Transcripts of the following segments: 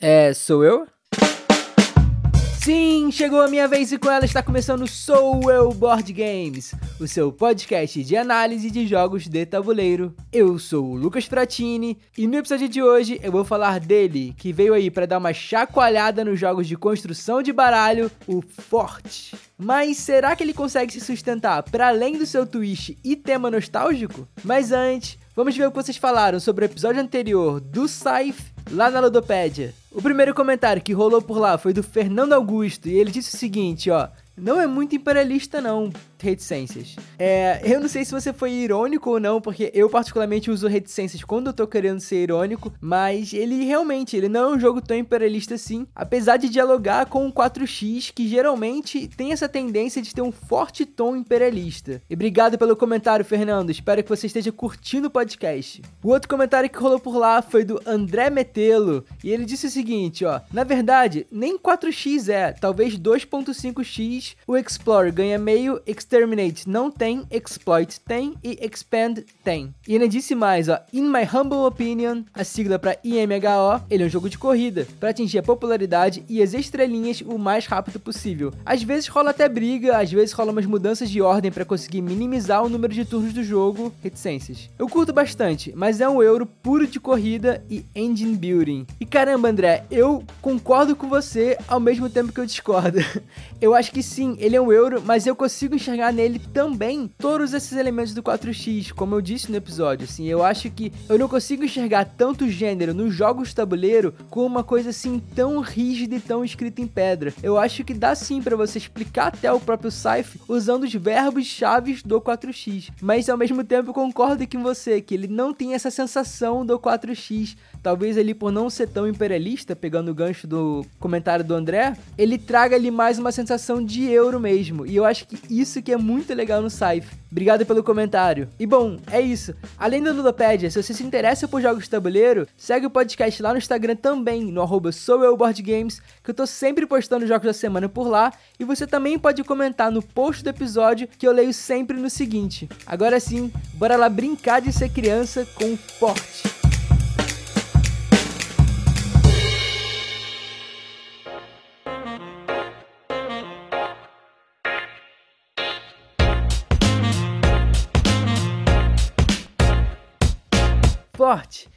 É, sou eu? Sim, chegou a minha vez e com ela está começando Sou Eu Board Games, o seu podcast de análise de jogos de tabuleiro. Eu sou o Lucas Fratini e no episódio de hoje eu vou falar dele, que veio aí para dar uma chacoalhada nos jogos de construção de baralho, o Forte. Mas será que ele consegue se sustentar para além do seu twist e tema nostálgico? Mas antes, vamos ver o que vocês falaram sobre o episódio anterior do Scythe lá na Ludopédia. O primeiro comentário que rolou por lá foi do Fernando Augusto e ele disse o seguinte, ó: "Não é muito imperialista não, reticências. É, eu não sei se você foi irônico ou não, porque eu particularmente uso reticências quando eu tô querendo ser irônico, mas ele realmente, ele não é um jogo tão imperialista assim, apesar de dialogar com o 4X, que geralmente tem essa tendência de ter um forte tom imperialista. E obrigado pelo comentário, Fernando, espero que você esteja curtindo o podcast. O outro comentário que rolou por lá foi do André Metelo, e ele disse o seguinte, ó, na verdade, nem 4X é, talvez 2.5X, o Explorer ganha meio, Exterminate não tem, Exploit tem e Expand tem. E ainda disse mais, ó, In my humble opinion, a sigla para IMHO, ele é um jogo de corrida, para atingir a popularidade e as estrelinhas o mais rápido possível. Às vezes rola até briga, às vezes rola umas mudanças de ordem para conseguir minimizar o número de turnos do jogo, reticências. Eu curto bastante, mas é um euro puro de corrida e engine building. E caramba, André, eu concordo com você ao mesmo tempo que eu discordo. Eu acho que sim, ele é um euro, mas eu consigo enxergar nele também todos esses elementos do 4X, como eu disse no episódio. Assim, eu acho que eu não consigo enxergar tanto gênero nos jogos tabuleiro como uma coisa assim tão rígida e tão escrita em pedra. Eu acho que dá sim para você explicar até o próprio Scythe usando os verbos chaves do 4X. Mas ao mesmo tempo concordo com você que ele não tem essa sensação do 4X. Talvez ele por não ser tão imperialista, pegando o gancho do comentário do André, ele traga ali mais uma sensação de euro mesmo. E eu acho que isso que é muito legal no Scythe. Obrigado pelo comentário. E bom, é isso. Além do Ludopédia, se você se interessa por jogos de tabuleiro, segue o podcast lá no Instagram também, no arroba SouEuBoardGames, que eu tô sempre postando jogos da semana por lá. E você também pode comentar no post do episódio, que eu leio sempre no seguinte. Agora sim, bora lá brincar de ser criança com forte.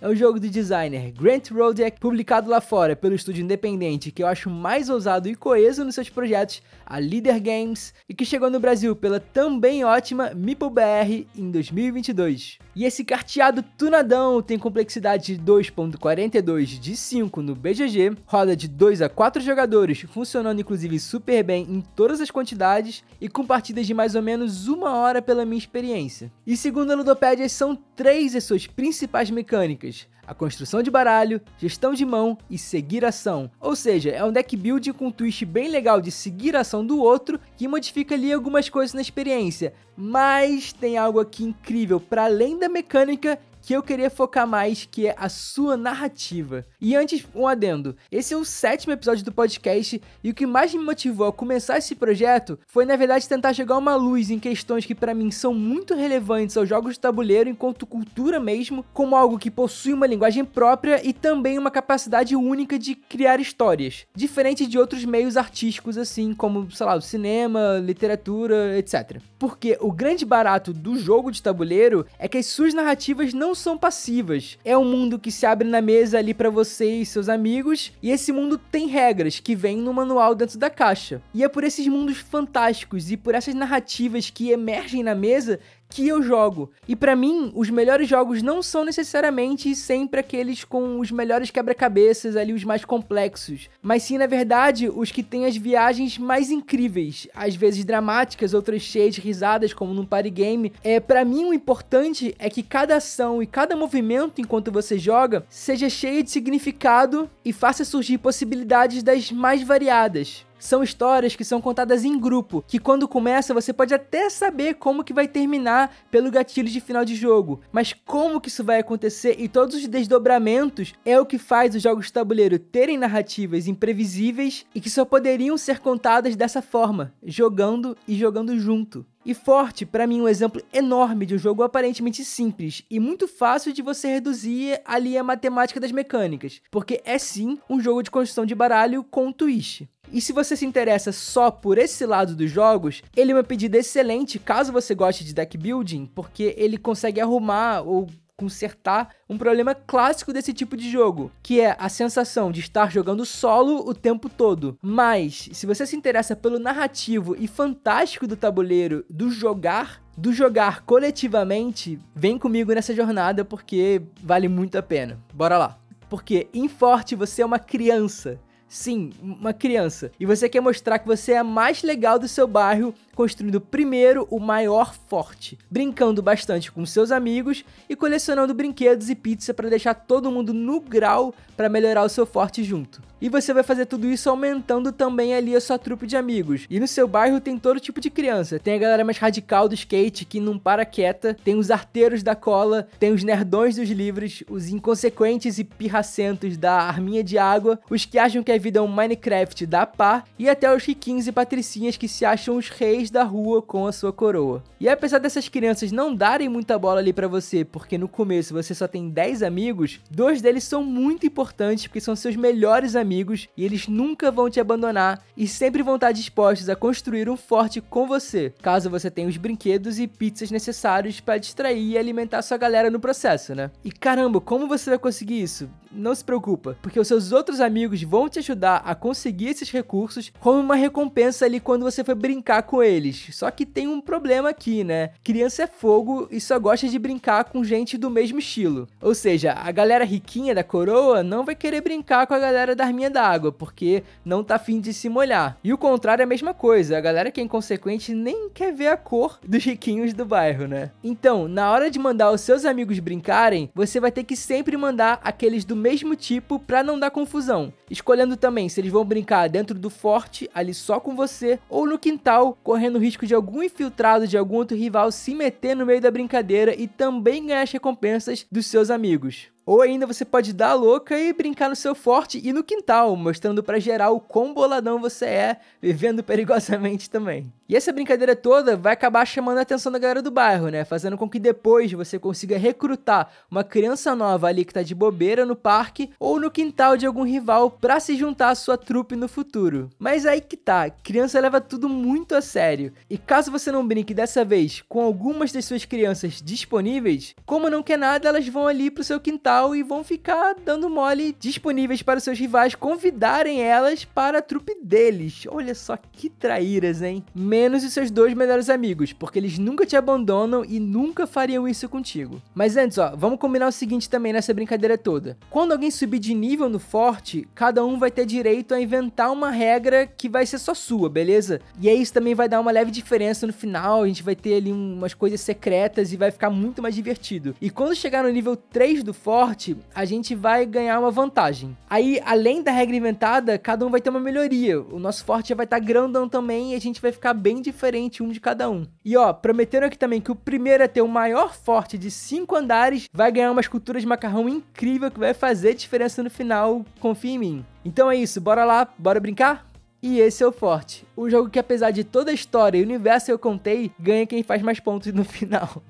É um jogo do designer Grant Rodiak, publicado lá fora pelo estúdio independente que eu acho mais ousado e coeso nos seus projetos, a Leader Games, e que chegou no Brasil pela também ótima MeepleBR em 2022. E esse carteado tunadão tem complexidade de 2.42 de 5 no BGG, roda de 2 a 4 jogadores, funcionando inclusive super bem em todas as quantidades e com partidas de mais ou menos uma hora pela minha experiência. E segundo a Ludopédia, são três as suas principais mecânicas a construção de baralho, gestão de mão e seguir ação. Ou seja, é um deck build com um twist bem legal de seguir a ação do outro que modifica ali algumas coisas na experiência. Mas tem algo aqui incrível para além da mecânica que eu queria focar mais, que é a sua narrativa. E antes, um adendo. Esse é o sétimo episódio do podcast e o que mais me motivou a começar esse projeto foi, na verdade, tentar jogar uma luz em questões que para mim são muito relevantes aos jogos de tabuleiro enquanto cultura mesmo, como algo que possui uma linguagem própria e também uma capacidade única de criar histórias, diferente de outros meios artísticos assim, como, sei lá, o cinema, literatura, etc. Porque o grande barato do jogo de tabuleiro é que as suas narrativas não são passivas. É um mundo que se abre na mesa ali para você e seus amigos, e esse mundo tem regras que vêm no manual dentro da caixa. E é por esses mundos fantásticos e por essas narrativas que emergem na mesa que eu jogo. E para mim, os melhores jogos não são necessariamente sempre aqueles com os melhores quebra-cabeças ali, os mais complexos, mas sim, na verdade, os que têm as viagens mais incríveis, às vezes dramáticas, outras cheias de risadas, como num party game. É, para mim, o importante é que cada ação e cada movimento enquanto você joga seja cheia de significado e faça surgir possibilidades das mais variadas são histórias que são contadas em grupo, que quando começa você pode até saber como que vai terminar pelo gatilho de final de jogo, mas como que isso vai acontecer e todos os desdobramentos é o que faz os jogos de tabuleiro terem narrativas imprevisíveis e que só poderiam ser contadas dessa forma, jogando e jogando junto. E Forte, para mim, é um exemplo enorme de um jogo aparentemente simples e muito fácil de você reduzir ali a matemática das mecânicas, porque é sim um jogo de construção de baralho com um twist. E se você se interessa só por esse lado dos jogos, ele é uma pedida excelente caso você goste de deck building, porque ele consegue arrumar ou consertar um problema clássico desse tipo de jogo, que é a sensação de estar jogando solo o tempo todo. Mas, se você se interessa pelo narrativo e fantástico do tabuleiro, do jogar, do jogar coletivamente, vem comigo nessa jornada porque vale muito a pena. Bora lá. Porque em Forte você é uma criança. Sim, uma criança. E você quer mostrar que você é a mais legal do seu bairro construindo primeiro o maior forte, brincando bastante com seus amigos e colecionando brinquedos e pizza para deixar todo mundo no grau para melhorar o seu forte junto. E você vai fazer tudo isso aumentando também ali a sua trupe de amigos. E no seu bairro tem todo tipo de criança. Tem a galera mais radical do skate que não para quieta, tem os arteiros da cola, tem os nerdões dos livros, os inconsequentes e pirracentos da arminha de água, os que acham que a vida é um Minecraft da pá, e até os riquinhos e patricinhas que se acham os reis da rua com a sua coroa. E apesar dessas crianças não darem muita bola ali para você, porque no começo você só tem 10 amigos, dois deles são muito importantes porque são seus melhores amigos e eles nunca vão te abandonar e sempre vão estar dispostos a construir um forte com você, caso você tenha os brinquedos e pizzas necessários para distrair e alimentar sua galera no processo, né? E caramba, como você vai conseguir isso? Não se preocupa, porque os seus outros amigos vão te ajudar a conseguir esses recursos como uma recompensa ali quando você for brincar com eles. Só que tem um problema aqui, né? Criança é fogo e só gosta de brincar com gente do mesmo estilo. Ou seja, a galera riquinha da coroa não vai querer brincar com a galera da arminha d'água, porque não tá afim de se molhar. E o contrário é a mesma coisa, a galera que é inconsequente nem quer ver a cor dos riquinhos do bairro, né? Então, na hora de mandar os seus amigos brincarem, você vai ter que sempre mandar aqueles do mesmo tipo para não dar confusão. Escolhendo também se eles vão brincar dentro do forte, ali só com você, ou no quintal, correndo o risco de algum infiltrado de algum outro rival se meter no meio da brincadeira e também ganhar as recompensas dos seus amigos. Ou ainda você pode dar a louca e brincar no seu forte e no quintal, mostrando para geral o quão boladão você é, vivendo perigosamente também. E essa brincadeira toda vai acabar chamando a atenção da galera do bairro, né? Fazendo com que depois você consiga recrutar uma criança nova ali que tá de bobeira no parque ou no quintal de algum rival para se juntar à sua trupe no futuro. Mas aí que tá, criança leva tudo muito a sério. E caso você não brinque dessa vez com algumas das suas crianças disponíveis, como não quer nada, elas vão ali pro seu quintal e vão ficar dando mole disponíveis para os seus rivais convidarem elas para a trupe deles. Olha só que traíras, hein? Menos os seus dois melhores amigos, porque eles nunca te abandonam e nunca fariam isso contigo. Mas antes, ó, vamos combinar o seguinte também nessa brincadeira toda. Quando alguém subir de nível no forte, cada um vai ter direito a inventar uma regra que vai ser só sua, beleza? E aí isso também vai dar uma leve diferença no final, a gente vai ter ali umas coisas secretas e vai ficar muito mais divertido. E quando chegar no nível 3 do forte, forte, a gente vai ganhar uma vantagem. Aí, além da regra inventada, cada um vai ter uma melhoria. O nosso forte já vai estar tá grandão também e a gente vai ficar bem diferente um de cada um. E ó, prometeram aqui também que o primeiro a ter o maior forte de 5 andares vai ganhar uma escultura de macarrão incrível que vai fazer diferença no final, confia em mim. Então é isso, bora lá, bora brincar? E esse é o Forte, o jogo que apesar de toda a história e o universo que eu contei, ganha quem faz mais pontos no final.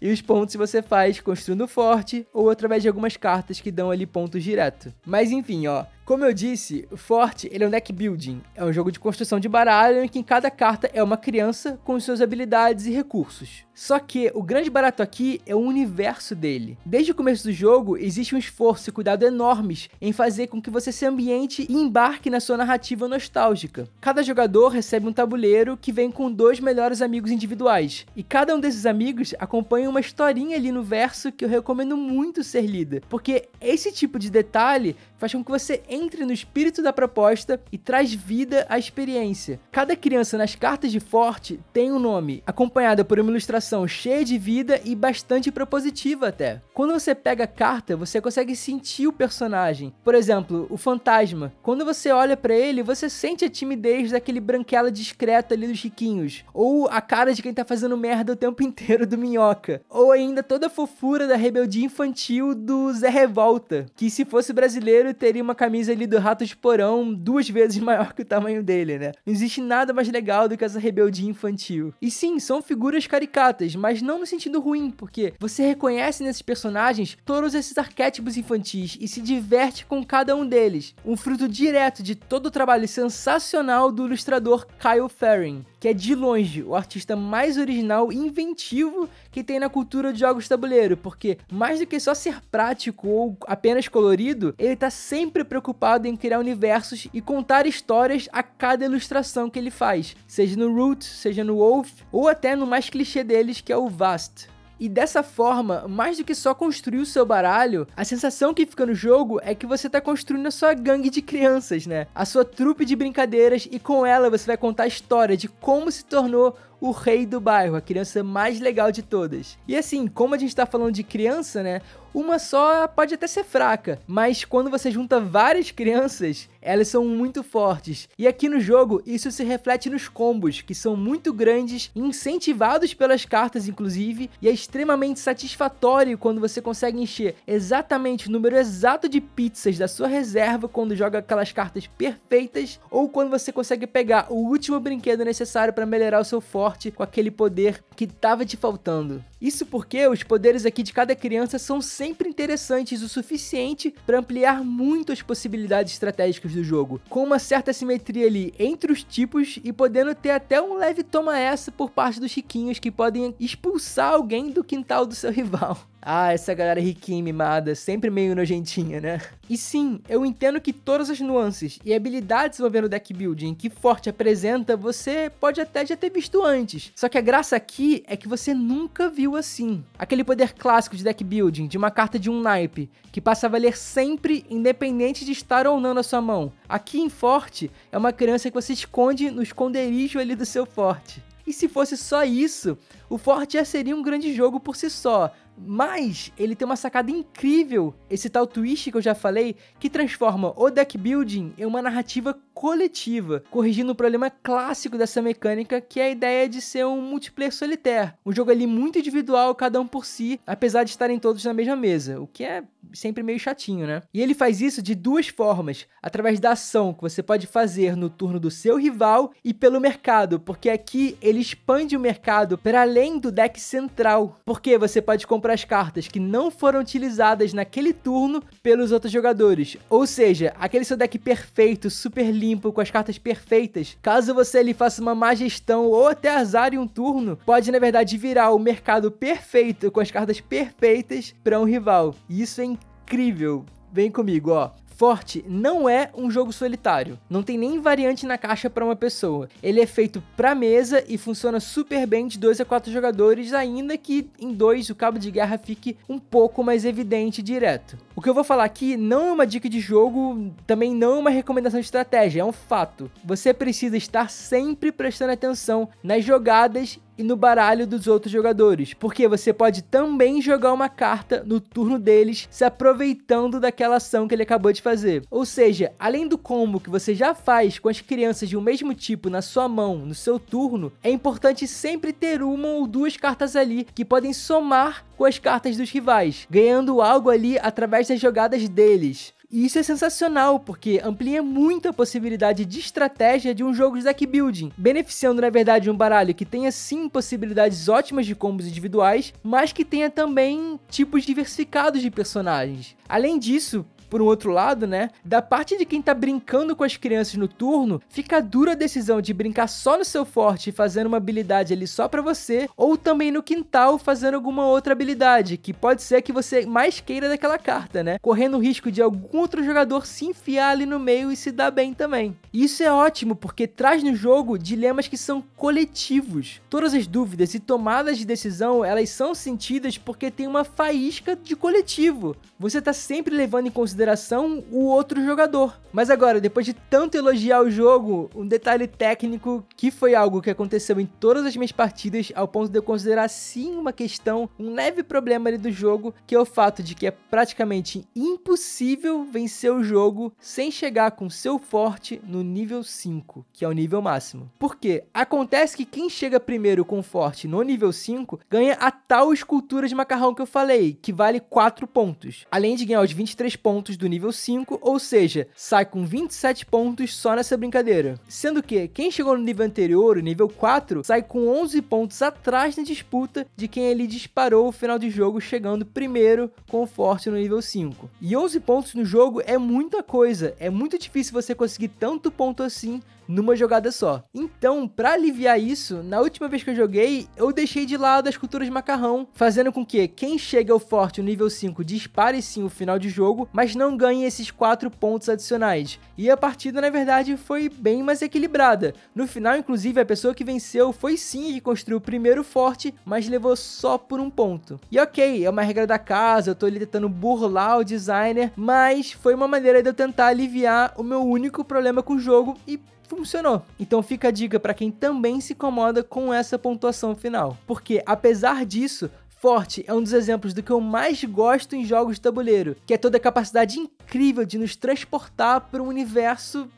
E os pontos você faz construindo forte ou através de algumas cartas que dão ali pontos direto. Mas enfim, ó, como eu disse, Forte ele é um deck building. É um jogo de construção de baralho em que cada carta é uma criança com suas habilidades e recursos. Só que o grande barato aqui é o universo dele. Desde o começo do jogo, existe um esforço e cuidado enormes em fazer com que você se ambiente e embarque na sua narrativa nostálgica. Cada jogador recebe um tabuleiro que vem com dois melhores amigos individuais, e cada um desses amigos acompanha uma historinha ali no verso que eu recomendo muito ser lida, porque esse tipo de detalhe faz com que você no espírito da proposta e traz vida à experiência. Cada criança nas cartas de Forte tem um nome, acompanhada por uma ilustração cheia de vida e bastante propositiva até. Quando você pega a carta, você consegue sentir o personagem. Por exemplo, o fantasma. Quando você olha para ele, você sente a timidez daquele branquela discreta ali dos riquinhos, ou a cara de quem tá fazendo merda o tempo inteiro do minhoca, ou ainda toda a fofura da rebeldia infantil do Zé Revolta, que se fosse brasileiro teria uma camisa versões ali do Rato de Porão duas vezes maior que o tamanho dele, né? Não existe nada mais legal do que essa rebeldia infantil. E sim, são figuras caricatas, mas não no sentido ruim, porque você reconhece nesses personagens todos esses arquétipos infantis e se diverte com cada um deles. Um fruto direto de todo o trabalho sensacional do ilustrador Kyle Ferrin, que é de longe o artista mais original e inventivo que tem na cultura de jogos de tabuleiro, porque mais do que só ser prático ou apenas colorido, ele tá sempre preocupado em criar universos e contar histórias a cada ilustração que ele faz, seja no Root, seja no Wolf, ou até no mais clichê deles, que é o Vast. E dessa forma, mais do que só construir o seu baralho, a sensação que fica no jogo é que você está construindo a sua gangue de crianças, né? A sua trupe de brincadeiras e com ela você vai contar a história de como se tornou o rei do bairro, a criança mais legal de todas. E assim, como a gente tá falando de criança, né? Uma só pode até ser fraca, mas quando você junta várias crianças, elas são muito fortes. E aqui no jogo, isso se reflete nos combos, que são muito grandes, incentivados pelas cartas, inclusive, e é extremamente satisfatório quando você consegue encher exatamente o número exato de pizzas da sua reserva quando joga aquelas cartas perfeitas, ou quando você consegue pegar o último brinquedo necessário para melhorar o seu forte forte com aquele poder que tava te faltando. Isso porque os poderes aqui de cada criança são sempre interessantes o suficiente para ampliar muito as possibilidades estratégicas do jogo, com uma certa simetria ali entre os tipos e podendo ter até um leve toma essa por parte dos riquinhos que podem expulsar alguém do quintal do seu rival. Ah, essa galera riquinha e mimada, sempre meio nojentinha, né? E sim, eu entendo que todas as nuances e habilidades envolvendo deck building que Forte apresenta, você pode até já ter visto antes. Só que a graça aqui é que você nunca viu assim. Aquele poder clássico de deck building, de uma carta de um naipe, que passa a valer sempre, independente de estar ou não na sua mão. Aqui em Forte, é uma criança que você esconde no esconderijo ali do seu Forte. E se fosse só isso, o Forte já seria um grande jogo por si só, mas ele tem uma sacada incrível, esse tal twist que eu já falei, que transforma o deck building em uma narrativa coletiva, corrigindo o problema clássico dessa mecânica, que é a ideia de ser um multiplayer solitário. Um jogo ali muito individual, cada um por si, apesar de estarem todos na mesma mesa, o que é sempre meio chatinho, né? E ele faz isso de duas formas: através da ação que você pode fazer no turno do seu rival e pelo mercado, porque aqui ele expande o mercado para além do deck central, porque você pode comprar as cartas que não foram utilizadas naquele turno pelos outros jogadores. Ou seja, aquele seu deck perfeito, super limpo, com as cartas perfeitas, caso você ali faça uma má gestão ou até azar em um turno, pode na verdade virar o mercado perfeito com as cartas perfeitas para um rival. E isso é incrível. Vem comigo, ó. Forte não é um jogo solitário. Não tem nem variante na caixa para uma pessoa. Ele é feito para mesa e funciona super bem de 2 a 4 jogadores, ainda que em dois o cabo de guerra fique um pouco mais evidente direto. O que eu vou falar aqui não é uma dica de jogo, também não é uma recomendação de estratégia, é um fato. Você precisa estar sempre prestando atenção nas jogadas e no baralho dos outros jogadores, porque você pode também jogar uma carta no turno deles, se aproveitando daquela ação que ele acabou de fazer. Ou seja, além do combo que você já faz com as crianças de um mesmo tipo na sua mão no seu turno, é importante sempre ter uma ou duas cartas ali que podem somar com as cartas dos rivais, ganhando algo ali através das jogadas deles. E isso é sensacional, porque amplia muito a possibilidade de estratégia de um jogo de deck building, beneficiando na verdade um baralho que tenha sim possibilidades ótimas de combos individuais, mas que tenha também tipos diversificados de personagens. Além disso, por um outro lado, né, da parte de quem tá brincando com as crianças no turno, fica a dura decisão de brincar só no seu forte fazendo uma habilidade ali só para você, ou também no quintal fazendo alguma outra habilidade, que pode ser que você mais queira daquela carta, né? Correndo o risco de algum outro jogador se enfiar ali no meio e se dar bem também. Isso é ótimo porque traz no jogo dilemas que são coletivos. Todas as dúvidas e tomadas de decisão, elas são sentidas porque tem uma faísca de coletivo. Você tá sempre levando em consideração consideração o outro jogador. Mas agora, depois de tanto elogiar o jogo, um detalhe técnico que foi algo que aconteceu em todas as minhas partidas, ao ponto de eu considerar sim uma questão, um leve problema ali do jogo, que é o fato de que é praticamente impossível vencer o jogo sem chegar com seu forte no nível 5, que é o nível máximo. Porque acontece que quem chega primeiro com forte no nível 5 ganha a tal escultura de macarrão que eu falei, que vale 4 pontos, além de ganhar os 23 pontos pontos do nível 5, ou seja, sai com 27 pontos só nessa brincadeira. Sendo que quem chegou no nível anterior, o nível 4, sai com 11 pontos atrás na disputa de quem ele disparou o final de jogo chegando primeiro com o forte no nível 5. E 11 pontos no jogo é muita coisa, é muito difícil você conseguir tanto ponto assim numa jogada só. Então, para aliviar isso, na última vez que eu joguei, eu deixei de lado as culturas de macarrão, fazendo com que quem chega ao forte no nível 5 dispare sim o final de jogo, mas não ganhe esses 4 pontos adicionais. E a partida, na verdade, foi bem mais equilibrada. No final, inclusive, a pessoa que venceu foi sim que construiu o primeiro forte, mas levou só por um ponto. E ok, é uma regra da casa, eu tô ali tentando burlar o designer, mas foi uma maneira de eu tentar aliviar o meu único problema com o jogo e funcionou. Então fica a dica para quem também se incomoda com essa pontuação final. Porque apesar disso, Forte é um dos exemplos do que eu mais gosto em jogos de tabuleiro, que é toda a capacidade incrível de nos transportar para um universo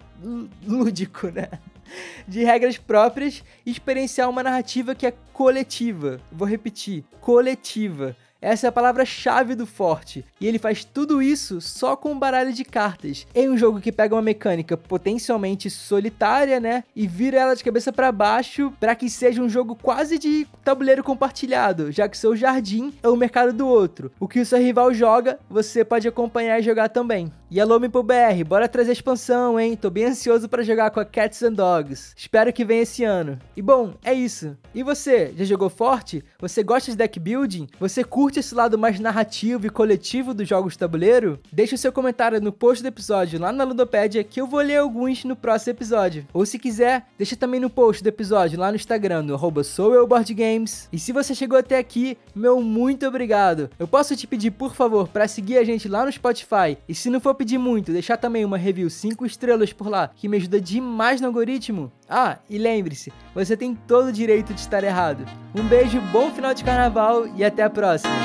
lúdico, né? De regras próprias e experienciar uma narrativa que é coletiva. Vou repetir: coletiva. Essa é a palavra-chave do Forte. E ele faz tudo isso só com um baralho de cartas. Em um jogo que pega uma mecânica potencialmente solitária, né? E vira ela de cabeça para baixo para que seja um jogo quase de tabuleiro compartilhado, já que seu jardim é o mercado do outro. O que o seu rival joga, você pode acompanhar e jogar também. E alô, BR, bora trazer expansão, hein? Tô bem ansioso para jogar com a Cats and Dogs. Espero que venha esse ano. E bom, é isso. E você, já jogou forte? Você gosta de deck building? Você curte curte esse lado mais narrativo e coletivo dos jogos de tabuleiro? Deixe o seu comentário no post do episódio lá na Ludopédia que eu vou ler alguns no próximo episódio. Ou se quiser, deixa também no post do episódio lá no Instagram, no arroba soueuboardgames. E se você chegou até aqui, meu muito obrigado. Eu posso te pedir, por favor, para seguir a gente lá no Spotify. E se não for pedir muito, deixar também uma review 5 estrelas por lá, que me ajuda demais no algoritmo. Ah, e lembre-se, você tem todo o direito de estar errado. Um beijo, bom final de carnaval e até a próxima!